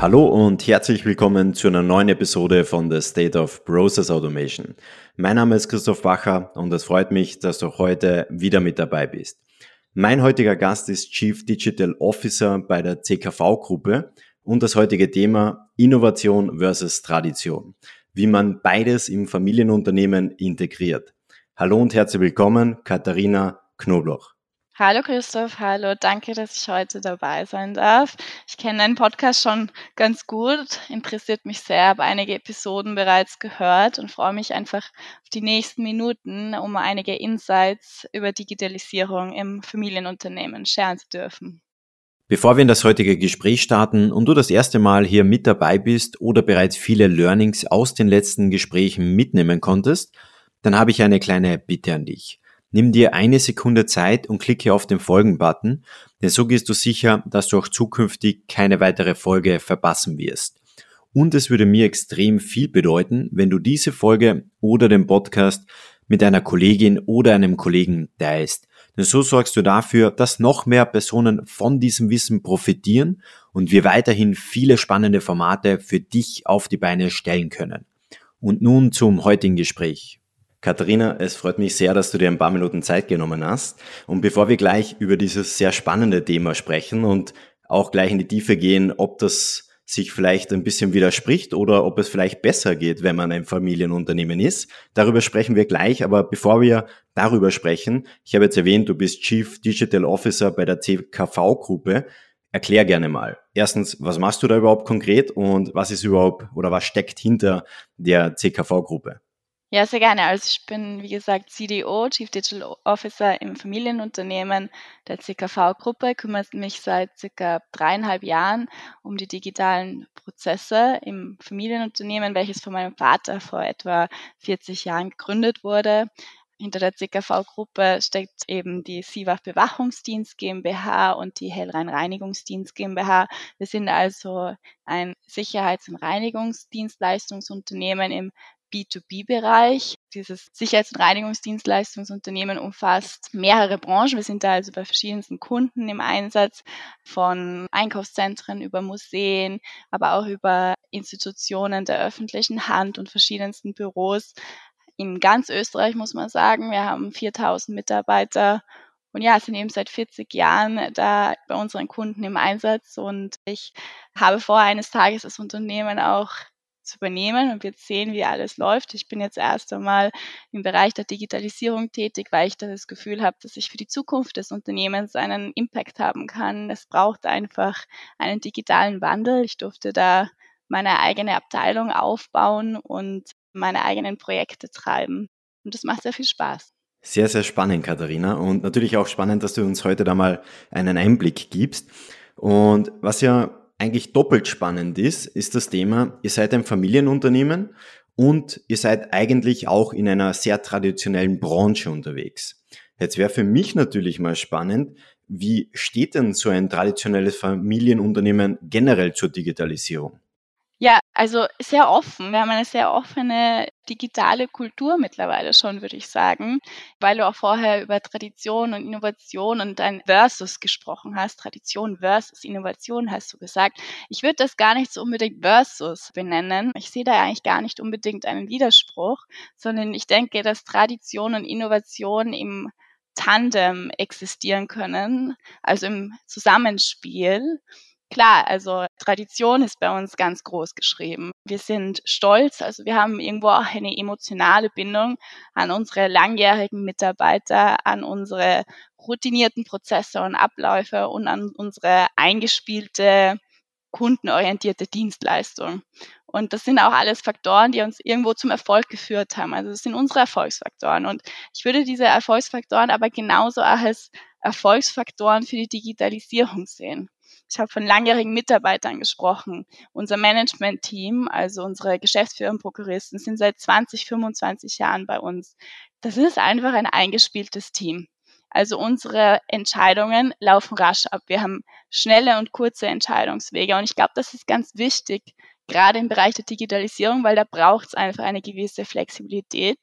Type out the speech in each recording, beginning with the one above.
Hallo und herzlich willkommen zu einer neuen Episode von The State of Process Automation. Mein Name ist Christoph Bacher und es freut mich, dass du heute wieder mit dabei bist. Mein heutiger Gast ist Chief Digital Officer bei der CKV-Gruppe und das heutige Thema Innovation versus Tradition, wie man beides im Familienunternehmen integriert. Hallo und herzlich willkommen, Katharina Knobloch. Hallo Christoph, hallo, danke, dass ich heute dabei sein darf. Ich kenne deinen Podcast schon ganz gut, interessiert mich sehr, habe einige Episoden bereits gehört und freue mich einfach auf die nächsten Minuten, um einige Insights über Digitalisierung im Familienunternehmen scheren zu dürfen. Bevor wir in das heutige Gespräch starten und du das erste Mal hier mit dabei bist oder bereits viele Learnings aus den letzten Gesprächen mitnehmen konntest, dann habe ich eine kleine Bitte an dich. Nimm dir eine Sekunde Zeit und klicke auf den Folgen-Button, denn so gehst du sicher, dass du auch zukünftig keine weitere Folge verpassen wirst. Und es würde mir extrem viel bedeuten, wenn du diese Folge oder den Podcast mit einer Kollegin oder einem Kollegen teilst. Denn so sorgst du dafür, dass noch mehr Personen von diesem Wissen profitieren und wir weiterhin viele spannende Formate für dich auf die Beine stellen können. Und nun zum heutigen Gespräch. Katharina, es freut mich sehr, dass du dir ein paar Minuten Zeit genommen hast. Und bevor wir gleich über dieses sehr spannende Thema sprechen und auch gleich in die Tiefe gehen, ob das sich vielleicht ein bisschen widerspricht oder ob es vielleicht besser geht, wenn man ein Familienunternehmen ist. Darüber sprechen wir gleich, aber bevor wir darüber sprechen, ich habe jetzt erwähnt, du bist Chief Digital Officer bei der CKV-Gruppe. Erklär gerne mal. Erstens, was machst du da überhaupt konkret und was ist überhaupt oder was steckt hinter der CKV-Gruppe? Ja, sehr gerne. Also ich bin, wie gesagt, CDO, Chief Digital Officer im Familienunternehmen der CKV-Gruppe, kümmere mich seit circa dreieinhalb Jahren um die digitalen Prozesse im Familienunternehmen, welches von meinem Vater vor etwa 40 Jahren gegründet wurde. Hinter der CKV-Gruppe steckt eben die SIWAF Bewachungsdienst GmbH und die Hellrhein Reinigungsdienst GmbH. Wir sind also ein Sicherheits- und Reinigungsdienstleistungsunternehmen im B2B-Bereich. Dieses Sicherheits- und Reinigungsdienstleistungsunternehmen umfasst mehrere Branchen. Wir sind da also bei verschiedensten Kunden im Einsatz, von Einkaufszentren über Museen, aber auch über Institutionen der öffentlichen Hand und verschiedensten Büros. In ganz Österreich muss man sagen, wir haben 4000 Mitarbeiter und ja, sind eben seit 40 Jahren da bei unseren Kunden im Einsatz und ich habe vor, eines Tages das Unternehmen auch zu übernehmen und wir sehen, wie alles läuft. Ich bin jetzt erst einmal im Bereich der Digitalisierung tätig, weil ich das Gefühl habe, dass ich für die Zukunft des Unternehmens einen Impact haben kann. Es braucht einfach einen digitalen Wandel. Ich durfte da meine eigene Abteilung aufbauen und meine eigenen Projekte treiben. Und das macht sehr viel Spaß. Sehr, sehr spannend, Katharina. Und natürlich auch spannend, dass du uns heute da mal einen Einblick gibst. Und was ja eigentlich doppelt spannend ist, ist das Thema, ihr seid ein Familienunternehmen und ihr seid eigentlich auch in einer sehr traditionellen Branche unterwegs. Jetzt wäre für mich natürlich mal spannend, wie steht denn so ein traditionelles Familienunternehmen generell zur Digitalisierung? Ja, also sehr offen. Wir haben eine sehr offene digitale Kultur mittlerweile schon, würde ich sagen, weil du auch vorher über Tradition und Innovation und ein Versus gesprochen hast. Tradition versus Innovation hast du gesagt. Ich würde das gar nicht so unbedingt Versus benennen. Ich sehe da eigentlich gar nicht unbedingt einen Widerspruch, sondern ich denke, dass Tradition und Innovation im Tandem existieren können, also im Zusammenspiel. Klar, also Tradition ist bei uns ganz groß geschrieben. Wir sind stolz, also wir haben irgendwo auch eine emotionale Bindung an unsere langjährigen Mitarbeiter, an unsere routinierten Prozesse und Abläufe und an unsere eingespielte kundenorientierte Dienstleistung. Und das sind auch alles Faktoren, die uns irgendwo zum Erfolg geführt haben. Also das sind unsere Erfolgsfaktoren. Und ich würde diese Erfolgsfaktoren aber genauso als Erfolgsfaktoren für die Digitalisierung sehen. Ich habe von langjährigen Mitarbeitern gesprochen. Unser Management-Team, also unsere Geschäftsführer und Prokuristen, sind seit 20, 25 Jahren bei uns. Das ist einfach ein eingespieltes Team. Also unsere Entscheidungen laufen rasch ab. Wir haben schnelle und kurze Entscheidungswege. Und ich glaube, das ist ganz wichtig, gerade im Bereich der Digitalisierung, weil da braucht es einfach eine gewisse Flexibilität,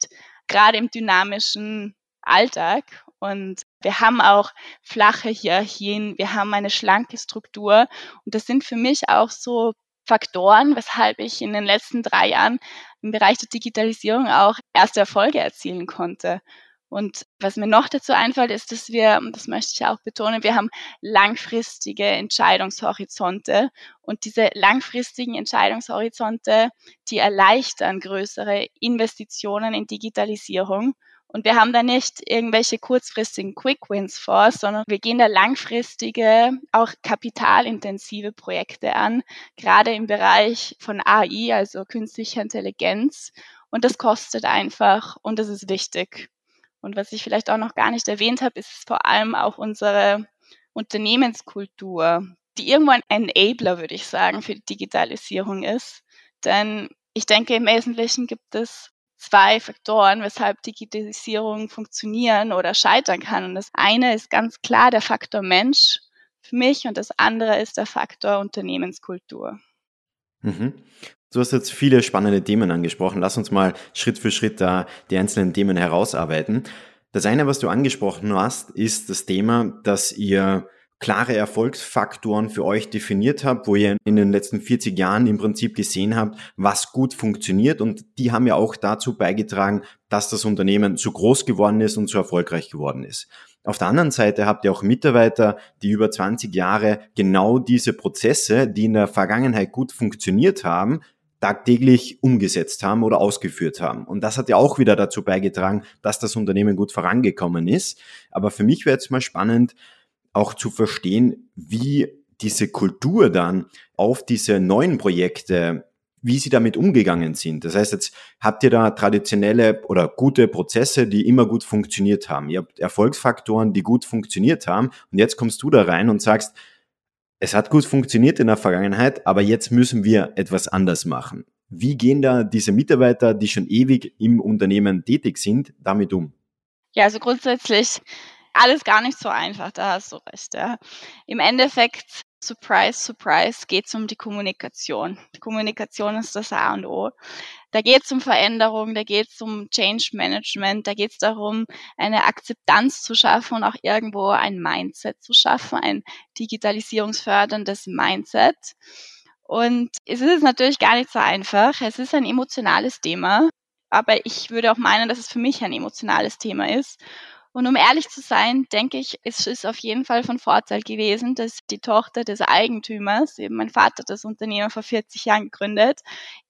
gerade im dynamischen Alltag. Und wir haben auch flache Hierarchien, wir haben eine schlanke Struktur. Und das sind für mich auch so Faktoren, weshalb ich in den letzten drei Jahren im Bereich der Digitalisierung auch erste Erfolge erzielen konnte. Und was mir noch dazu einfällt, ist, dass wir, und das möchte ich auch betonen, wir haben langfristige Entscheidungshorizonte. Und diese langfristigen Entscheidungshorizonte, die erleichtern größere Investitionen in Digitalisierung. Und wir haben da nicht irgendwelche kurzfristigen Quick Wins vor, sondern wir gehen da langfristige, auch kapitalintensive Projekte an, gerade im Bereich von AI, also künstlicher Intelligenz. Und das kostet einfach und das ist wichtig. Und was ich vielleicht auch noch gar nicht erwähnt habe, ist vor allem auch unsere Unternehmenskultur, die irgendwo ein Enabler, würde ich sagen, für die Digitalisierung ist. Denn ich denke, im Wesentlichen gibt es zwei Faktoren, weshalb Digitalisierung funktionieren oder scheitern kann. Und das eine ist ganz klar der Faktor Mensch für mich und das andere ist der Faktor Unternehmenskultur. Mhm. Du hast jetzt viele spannende Themen angesprochen. Lass uns mal Schritt für Schritt da die einzelnen Themen herausarbeiten. Das eine, was du angesprochen hast, ist das Thema, dass ihr klare Erfolgsfaktoren für euch definiert habt, wo ihr in den letzten 40 Jahren im Prinzip gesehen habt, was gut funktioniert und die haben ja auch dazu beigetragen, dass das Unternehmen so groß geworden ist und so erfolgreich geworden ist. Auf der anderen Seite habt ihr auch Mitarbeiter, die über 20 Jahre genau diese Prozesse, die in der Vergangenheit gut funktioniert haben, tagtäglich umgesetzt haben oder ausgeführt haben. Und das hat ja auch wieder dazu beigetragen, dass das Unternehmen gut vorangekommen ist. Aber für mich wäre jetzt mal spannend, auch zu verstehen, wie diese Kultur dann auf diese neuen Projekte, wie sie damit umgegangen sind. Das heißt, jetzt habt ihr da traditionelle oder gute Prozesse, die immer gut funktioniert haben. Ihr habt Erfolgsfaktoren, die gut funktioniert haben. Und jetzt kommst du da rein und sagst, es hat gut funktioniert in der Vergangenheit, aber jetzt müssen wir etwas anders machen. Wie gehen da diese Mitarbeiter, die schon ewig im Unternehmen tätig sind, damit um? Ja, also grundsätzlich alles gar nicht so einfach, da hast du recht. Ja. Im Endeffekt, surprise, surprise, geht es um die Kommunikation. Die Kommunikation ist das A und O. Da geht es um Veränderung, da geht es um Change Management, da geht es darum, eine Akzeptanz zu schaffen und auch irgendwo ein Mindset zu schaffen, ein digitalisierungsförderndes Mindset. Und es ist natürlich gar nicht so einfach. Es ist ein emotionales Thema, aber ich würde auch meinen, dass es für mich ein emotionales Thema ist. Und um ehrlich zu sein, denke ich, es ist auf jeden Fall von Vorteil gewesen, dass die Tochter des Eigentümers, eben mein Vater das Unternehmen vor 40 Jahren gegründet,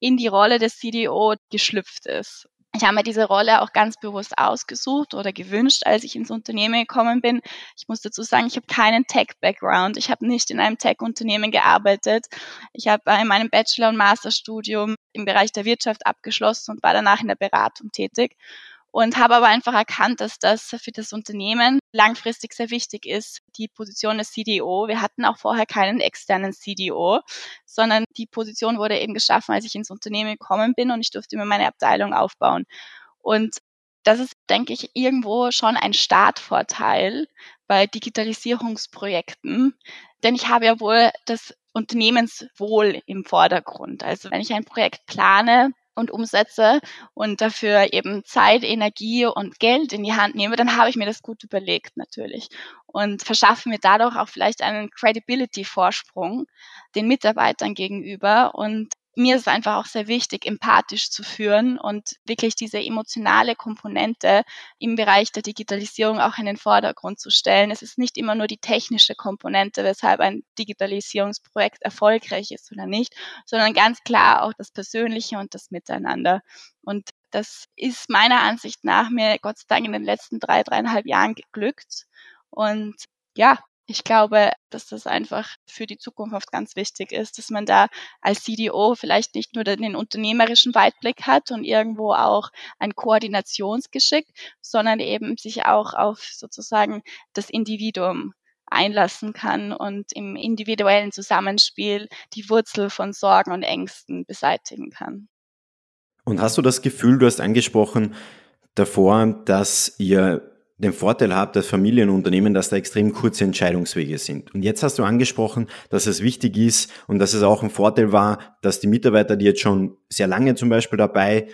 in die Rolle des CDO geschlüpft ist. Ich habe mir diese Rolle auch ganz bewusst ausgesucht oder gewünscht, als ich ins Unternehmen gekommen bin. Ich muss dazu sagen, ich habe keinen Tech-Background. Ich habe nicht in einem Tech-Unternehmen gearbeitet. Ich habe in meinem Bachelor- und Masterstudium im Bereich der Wirtschaft abgeschlossen und war danach in der Beratung tätig und habe aber einfach erkannt, dass das für das Unternehmen langfristig sehr wichtig ist, die Position des CDO. Wir hatten auch vorher keinen externen CDO, sondern die Position wurde eben geschaffen, als ich ins Unternehmen gekommen bin und ich durfte mir meine Abteilung aufbauen. Und das ist, denke ich, irgendwo schon ein Startvorteil bei Digitalisierungsprojekten, denn ich habe ja wohl das Unternehmenswohl im Vordergrund. Also wenn ich ein Projekt plane, und umsetze und dafür eben Zeit, Energie und Geld in die Hand nehme, dann habe ich mir das gut überlegt natürlich und verschaffe mir dadurch auch vielleicht einen Credibility-Vorsprung den Mitarbeitern gegenüber und mir ist es einfach auch sehr wichtig, empathisch zu führen und wirklich diese emotionale Komponente im Bereich der Digitalisierung auch in den Vordergrund zu stellen. Es ist nicht immer nur die technische Komponente, weshalb ein Digitalisierungsprojekt erfolgreich ist oder nicht, sondern ganz klar auch das Persönliche und das Miteinander. Und das ist meiner Ansicht nach mir Gott sei Dank in den letzten drei, dreieinhalb Jahren geglückt. Und ja, ich glaube, dass das einfach für die Zukunft ganz wichtig ist, dass man da als CDO vielleicht nicht nur den unternehmerischen Weitblick hat und irgendwo auch ein Koordinationsgeschick, sondern eben sich auch auf sozusagen das Individuum einlassen kann und im individuellen Zusammenspiel die Wurzel von Sorgen und Ängsten beseitigen kann. Und hast du das Gefühl, du hast angesprochen davor, dass ihr den Vorteil habt als Familienunternehmen, dass da extrem kurze Entscheidungswege sind. Und jetzt hast du angesprochen, dass es wichtig ist und dass es auch ein Vorteil war, dass die Mitarbeiter, die jetzt schon sehr lange zum Beispiel dabei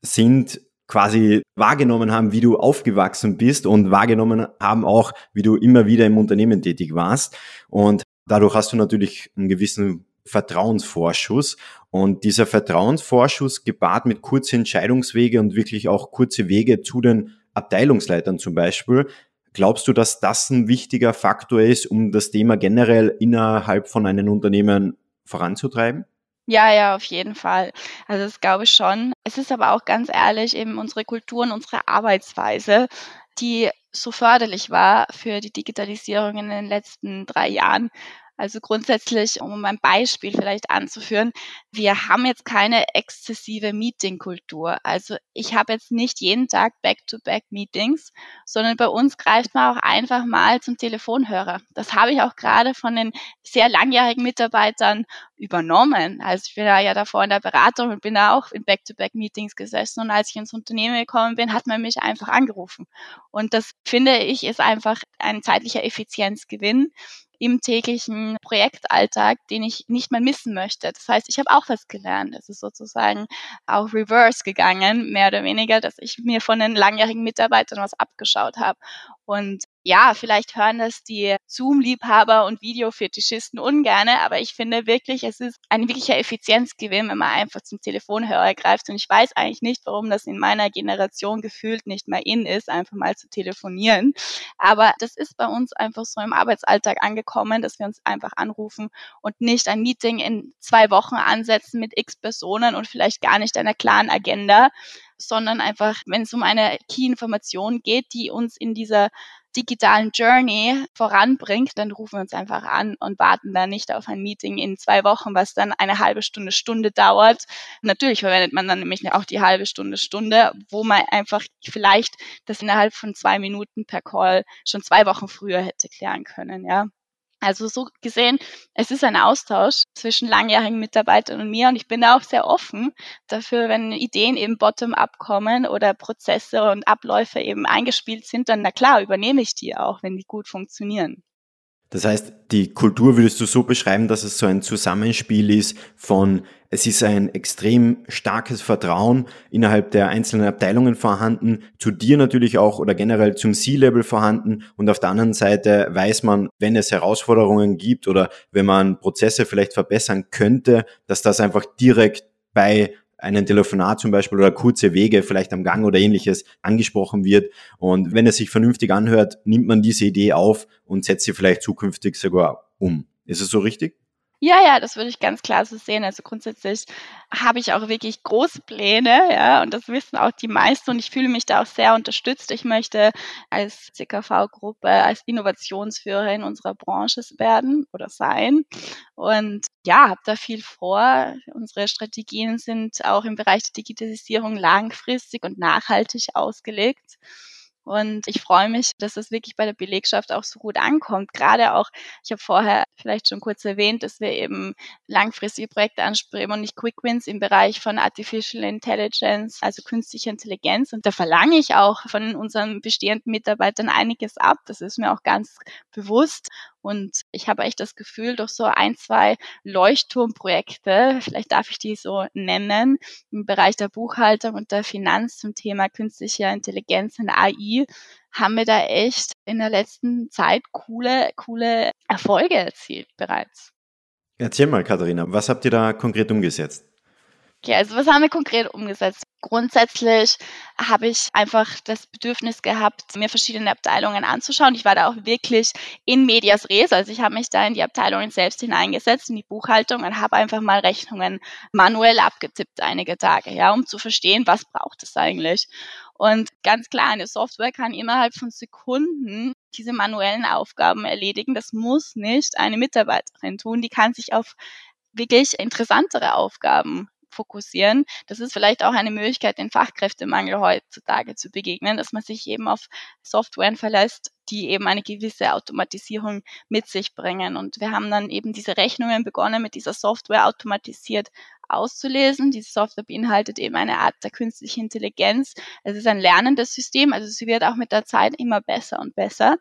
sind, quasi wahrgenommen haben, wie du aufgewachsen bist und wahrgenommen haben auch, wie du immer wieder im Unternehmen tätig warst. Und dadurch hast du natürlich einen gewissen Vertrauensvorschuss. Und dieser Vertrauensvorschuss gepaart mit kurzen Entscheidungswege und wirklich auch kurze Wege zu den Abteilungsleitern zum Beispiel. Glaubst du, dass das ein wichtiger Faktor ist, um das Thema generell innerhalb von einem Unternehmen voranzutreiben? Ja, ja, auf jeden Fall. Also das glaube ich schon. Es ist aber auch ganz ehrlich eben unsere Kultur und unsere Arbeitsweise, die so förderlich war für die Digitalisierung in den letzten drei Jahren, also grundsätzlich, um ein Beispiel vielleicht anzuführen, wir haben jetzt keine exzessive Meetingkultur. Also ich habe jetzt nicht jeden Tag Back-to-Back-Meetings, sondern bei uns greift man auch einfach mal zum Telefonhörer. Das habe ich auch gerade von den sehr langjährigen Mitarbeitern übernommen. Also ich bin ja davor in der Beratung und bin da auch in Back-to-Back-Meetings gesessen und als ich ins Unternehmen gekommen bin, hat man mich einfach angerufen. Und das finde ich ist einfach ein zeitlicher Effizienzgewinn im täglichen Projektalltag, den ich nicht mehr missen möchte. Das heißt, ich habe auch was gelernt. Es ist sozusagen auch reverse gegangen, mehr oder weniger, dass ich mir von den langjährigen Mitarbeitern was abgeschaut habe. Und ja, vielleicht hören das die Zoom-Liebhaber und Videofetischisten ungerne, aber ich finde wirklich, es ist ein wirklicher Effizienzgewinn, wenn man einfach zum Telefonhörer greift. Und ich weiß eigentlich nicht, warum das in meiner Generation gefühlt nicht mehr in ist, einfach mal zu telefonieren. Aber das ist bei uns einfach so im Arbeitsalltag angekommen, dass wir uns einfach anrufen und nicht ein Meeting in zwei Wochen ansetzen mit x Personen und vielleicht gar nicht einer klaren Agenda, sondern einfach, wenn es um eine Key-Information geht, die uns in dieser digitalen Journey voranbringt, dann rufen wir uns einfach an und warten dann nicht auf ein Meeting in zwei Wochen, was dann eine halbe Stunde, Stunde dauert. Natürlich verwendet man dann nämlich auch die halbe Stunde, Stunde, wo man einfach vielleicht das innerhalb von zwei Minuten per Call schon zwei Wochen früher hätte klären können, ja. Also so gesehen, es ist ein Austausch zwischen langjährigen Mitarbeitern und mir und ich bin da auch sehr offen dafür, wenn Ideen eben bottom-up kommen oder Prozesse und Abläufe eben eingespielt sind, dann na klar, übernehme ich die auch, wenn die gut funktionieren. Das heißt, die Kultur würdest du so beschreiben, dass es so ein Zusammenspiel ist von, es ist ein extrem starkes Vertrauen innerhalb der einzelnen Abteilungen vorhanden, zu dir natürlich auch oder generell zum C-Level vorhanden und auf der anderen Seite weiß man, wenn es Herausforderungen gibt oder wenn man Prozesse vielleicht verbessern könnte, dass das einfach direkt bei einen Telefonat zum Beispiel oder kurze Wege vielleicht am Gang oder ähnliches angesprochen wird. Und wenn es sich vernünftig anhört, nimmt man diese Idee auf und setzt sie vielleicht zukünftig sogar um. Ist es so richtig? Ja, ja, das würde ich ganz klar so sehen. Also grundsätzlich habe ich auch wirklich große Pläne, ja, und das wissen auch die meisten und ich fühle mich da auch sehr unterstützt. Ich möchte als CKV-Gruppe, als Innovationsführerin unserer Branche werden oder sein und ja, habe da viel vor. Unsere Strategien sind auch im Bereich der Digitalisierung langfristig und nachhaltig ausgelegt. Und ich freue mich, dass es wirklich bei der Belegschaft auch so gut ankommt. Gerade auch, ich habe vorher vielleicht schon kurz erwähnt, dass wir eben langfristige Projekte anstreben und nicht Quick Wins im Bereich von Artificial Intelligence, also künstliche Intelligenz. Und da verlange ich auch von unseren bestehenden Mitarbeitern einiges ab. Das ist mir auch ganz bewusst. Und ich habe echt das Gefühl, durch so ein, zwei Leuchtturmprojekte, vielleicht darf ich die so nennen, im Bereich der Buchhaltung und der Finanz zum Thema künstliche Intelligenz und AI, haben wir da echt in der letzten Zeit coole, coole Erfolge erzielt bereits. Erzähl mal, Katharina, was habt ihr da konkret umgesetzt? Okay, also was haben wir konkret umgesetzt? Grundsätzlich habe ich einfach das Bedürfnis gehabt, mir verschiedene Abteilungen anzuschauen. Ich war da auch wirklich in medias res, also ich habe mich da in die Abteilungen selbst hineingesetzt, in die Buchhaltung und habe einfach mal Rechnungen manuell abgetippt einige Tage, ja, um zu verstehen, was braucht es eigentlich. Und ganz klar, eine Software kann innerhalb von Sekunden diese manuellen Aufgaben erledigen. Das muss nicht eine Mitarbeiterin tun. Die kann sich auf wirklich interessantere Aufgaben fokussieren. Das ist vielleicht auch eine Möglichkeit, den Fachkräftemangel heutzutage zu begegnen, dass man sich eben auf Softwaren verlässt, die eben eine gewisse Automatisierung mit sich bringen. Und wir haben dann eben diese Rechnungen begonnen, mit dieser Software automatisiert auszulesen. Diese Software beinhaltet eben eine Art der künstlichen Intelligenz. Es ist ein lernendes System, also sie wird auch mit der Zeit immer besser und besser.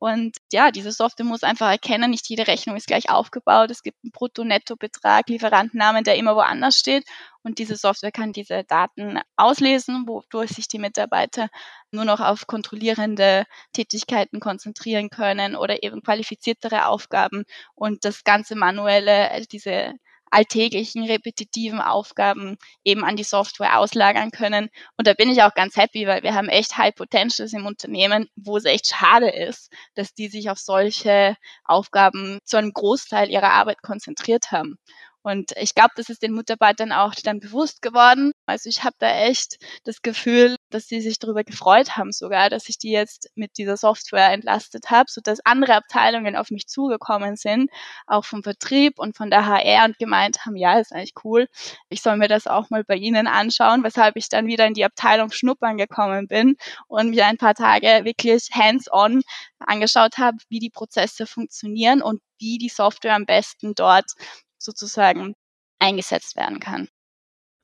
Und ja, diese Software muss einfach erkennen, nicht jede Rechnung ist gleich aufgebaut. Es gibt einen Brutto-Netto-Betrag, Lieferantennamen, der immer woanders steht. Und diese Software kann diese Daten auslesen, wodurch sich die Mitarbeiter nur noch auf kontrollierende Tätigkeiten konzentrieren können oder eben qualifiziertere Aufgaben und das ganze manuelle, diese alltäglichen, repetitiven Aufgaben eben an die Software auslagern können. Und da bin ich auch ganz happy, weil wir haben echt High Potentials im Unternehmen, wo es echt schade ist, dass die sich auf solche Aufgaben zu einem Großteil ihrer Arbeit konzentriert haben. Und ich glaube, das ist den Mitarbeitern auch dann bewusst geworden. Also ich habe da echt das Gefühl, dass sie sich darüber gefreut haben sogar, dass ich die jetzt mit dieser Software entlastet habe, sodass andere Abteilungen auf mich zugekommen sind, auch vom Vertrieb und von der HR und gemeint haben, ja, ist eigentlich cool, ich soll mir das auch mal bei Ihnen anschauen, weshalb ich dann wieder in die Abteilung Schnuppern gekommen bin und mir ein paar Tage wirklich hands-on angeschaut habe, wie die Prozesse funktionieren und wie die Software am besten dort sozusagen eingesetzt werden kann.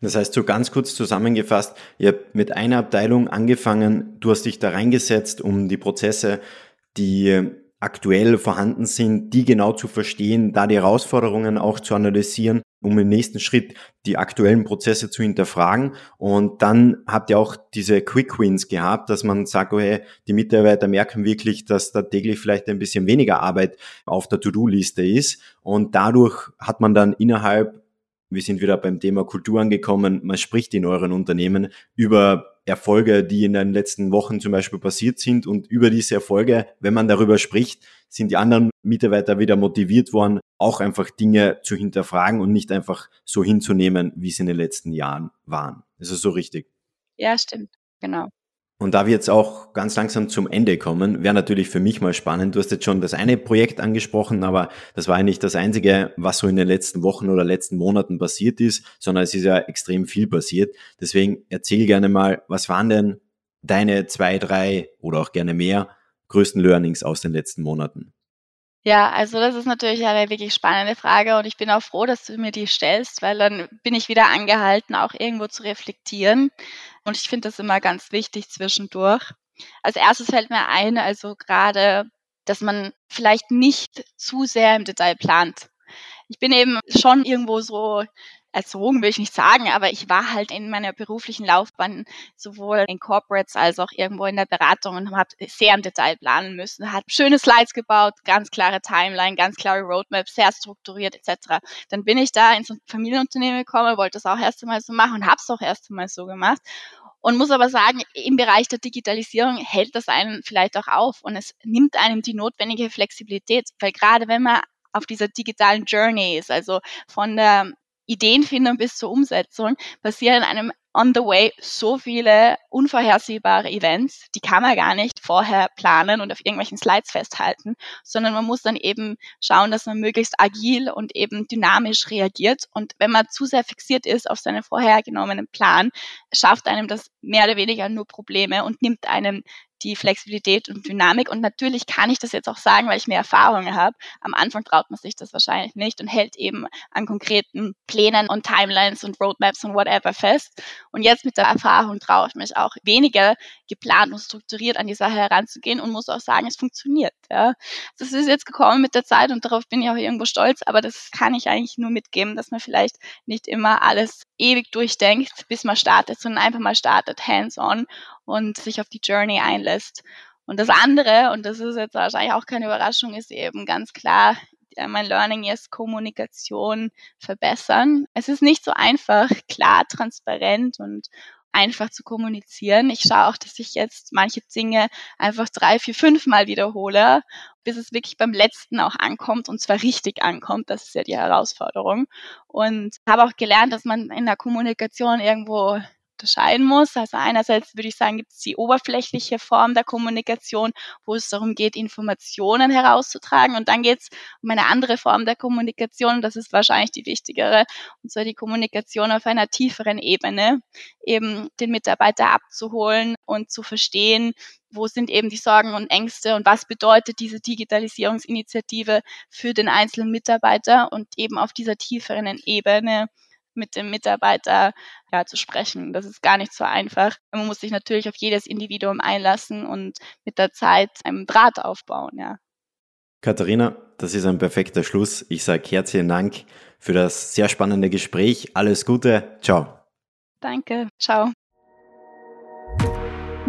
Das heißt, so ganz kurz zusammengefasst, ihr habt mit einer Abteilung angefangen, du hast dich da reingesetzt, um die Prozesse, die aktuell vorhanden sind, die genau zu verstehen, da die Herausforderungen auch zu analysieren, um im nächsten Schritt die aktuellen Prozesse zu hinterfragen. Und dann habt ihr auch diese Quick Wins gehabt, dass man sagt, oh die Mitarbeiter merken wirklich, dass da täglich vielleicht ein bisschen weniger Arbeit auf der To-Do-Liste ist. Und dadurch hat man dann innerhalb wir sind wieder beim Thema Kultur angekommen. Man spricht in euren Unternehmen über Erfolge, die in den letzten Wochen zum Beispiel passiert sind. Und über diese Erfolge, wenn man darüber spricht, sind die anderen Mitarbeiter wieder motiviert worden, auch einfach Dinge zu hinterfragen und nicht einfach so hinzunehmen, wie es in den letzten Jahren waren. Ist das so richtig? Ja, stimmt. Genau. Und da wir jetzt auch ganz langsam zum Ende kommen, wäre natürlich für mich mal spannend. Du hast jetzt schon das eine Projekt angesprochen, aber das war ja nicht das einzige, was so in den letzten Wochen oder letzten Monaten passiert ist, sondern es ist ja extrem viel passiert. Deswegen erzähl gerne mal, was waren denn deine zwei, drei oder auch gerne mehr größten Learnings aus den letzten Monaten? Ja, also das ist natürlich eine wirklich spannende Frage und ich bin auch froh, dass du mir die stellst, weil dann bin ich wieder angehalten, auch irgendwo zu reflektieren. Und ich finde das immer ganz wichtig zwischendurch. Als erstes fällt mir ein, also gerade, dass man vielleicht nicht zu sehr im Detail plant. Ich bin eben schon irgendwo so erzogen, will ich nicht sagen, aber ich war halt in meiner beruflichen Laufbahn sowohl in Corporates als auch irgendwo in der Beratung und habe sehr im Detail planen müssen, hat schöne Slides gebaut, ganz klare Timeline, ganz klare Roadmap, sehr strukturiert etc. Dann bin ich da ins Familienunternehmen gekommen, wollte das auch erst einmal so machen und habe es auch erst einmal so gemacht und muss aber sagen, im Bereich der Digitalisierung hält das einen vielleicht auch auf und es nimmt einem die notwendige Flexibilität, weil gerade wenn man auf dieser digitalen Journey ist, also von der Ideenfindung bis zur Umsetzung, passieren einem on the way so viele unvorhersehbare Events, die kann man gar nicht vorher planen und auf irgendwelchen Slides festhalten, sondern man muss dann eben schauen, dass man möglichst agil und eben dynamisch reagiert. Und wenn man zu sehr fixiert ist auf seinen vorhergenommenen Plan, schafft einem das mehr oder weniger nur Probleme und nimmt einem die Flexibilität und Dynamik. Und natürlich kann ich das jetzt auch sagen, weil ich mehr Erfahrungen habe. Am Anfang traut man sich das wahrscheinlich nicht und hält eben an konkreten Plänen und Timelines und Roadmaps und whatever fest. Und jetzt mit der Erfahrung traue ich mich auch weniger geplant und strukturiert an die Sache heranzugehen und muss auch sagen, es funktioniert. Ja. Das ist jetzt gekommen mit der Zeit und darauf bin ich auch irgendwo stolz, aber das kann ich eigentlich nur mitgeben, dass man vielleicht nicht immer alles ewig durchdenkt, bis man startet, sondern einfach mal startet, hands-on und sich auf die Journey einlässt. Und das andere, und das ist jetzt wahrscheinlich auch keine Überraschung, ist eben ganz klar, mein Learning ist Kommunikation verbessern. Es ist nicht so einfach, klar, transparent und einfach zu kommunizieren. Ich schaue auch, dass ich jetzt manche Dinge einfach drei, vier, fünf Mal wiederhole, bis es wirklich beim letzten auch ankommt und zwar richtig ankommt. Das ist ja die Herausforderung. Und habe auch gelernt, dass man in der Kommunikation irgendwo unterscheiden muss. Also einerseits würde ich sagen, gibt es die oberflächliche Form der Kommunikation, wo es darum geht, Informationen herauszutragen. Und dann geht es um eine andere Form der Kommunikation. Das ist wahrscheinlich die wichtigere. Und zwar die Kommunikation auf einer tieferen Ebene, eben den Mitarbeiter abzuholen und zu verstehen, wo sind eben die Sorgen und Ängste und was bedeutet diese Digitalisierungsinitiative für den einzelnen Mitarbeiter und eben auf dieser tieferen Ebene mit dem Mitarbeiter ja, zu sprechen. Das ist gar nicht so einfach. Man muss sich natürlich auf jedes Individuum einlassen und mit der Zeit einen Draht aufbauen, ja. Katharina, das ist ein perfekter Schluss. Ich sage herzlichen Dank für das sehr spannende Gespräch. Alles Gute. Ciao. Danke. Ciao.